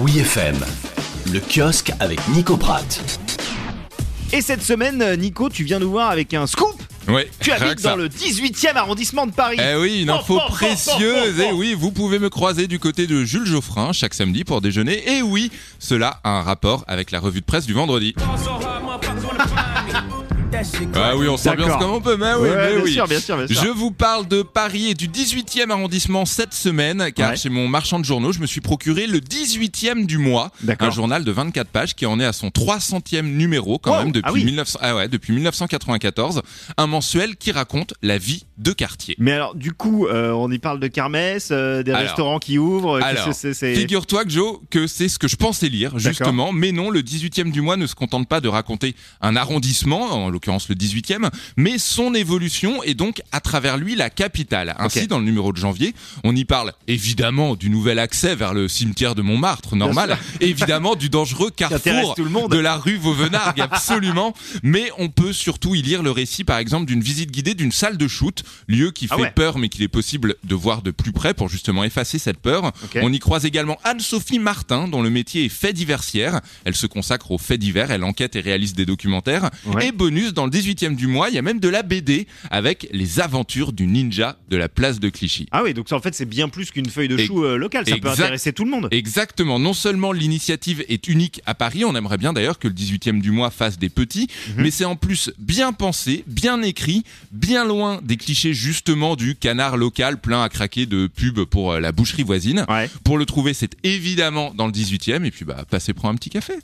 Oui FM, le kiosque avec Nico Pratt. Et cette semaine, euh, Nico, tu viens nous voir avec un scoop. Ouais, Tu habites dans le 18e arrondissement de Paris. Eh oui, une info précieuse. Et oui, vous pouvez me croiser du côté de Jules Geoffrin chaque samedi pour déjeuner. Et oui, cela a un rapport avec la revue de presse du vendredi. Ah oui, on s'ambiance comme on peut, mais oui, Ouais, mais bien oui. sûr, bien sûr, bien sûr. Je vous parle de Paris et du 18e arrondissement cette semaine, car Ouais. chez mon marchand de journaux, je me suis procuré le 18e du mois, un journal de 24 pages qui en est à son 300e numéro quand Wow, même depuis, ah oui. 1900 ah ouais, depuis 1994, un mensuel qui raconte la vie de quartier. Mais alors, du coup, euh, on y parle de kermesse, euh, des Alors. restaurants qui ouvrent. c'est- Figure-toi que Joe, que c'est ce que je pensais lire, justement. Mais non, le 18e du mois ne se contente pas de raconter un arrondissement, en l'occurrence le 18e, mais son évolution et donc à travers lui la capitale. Ainsi, dans le numéro de janvier, on y parle évidemment du nouvel accès vers le cimetière de Montmartre, normal. évidemment du dangereux carrefour tout le monde. de la rue Vauvenargues, absolument. Mais on peut surtout y lire le récit, par exemple, d'une visite guidée d'une salle de shoot, lieu qui Ah fait ouais. peur, mais qu'il est possible de voir de plus près pour justement effacer cette peur. On y croise également Anne-Sophie Martin, dont le métier est fait diversière. Elle se consacre aux faits divers, elle enquête et réalise des documentaires. Ouais. Et bonus, dans le 18e du mois, il y a même de la BD avec les aventures du ninja de la place de Clichy. Ah oui, donc ça, en fait, c'est bien plus qu'une feuille de chou euh, locale. Ça peut intéresser tout le monde. Exactement. Non seulement l'initiative est unique à Paris, on aimerait bien d'ailleurs que le 18e du mois fasse des petits, Mhm. mais c'est en plus bien pensé, bien écrit, bien loin des clichés justement du canard local plein à craquer de pubs pour euh, la boucherie voisine. Ouais. Pour le trouver, c'est évidemment dans le 18e, et puis bah, passez prendre un petit café.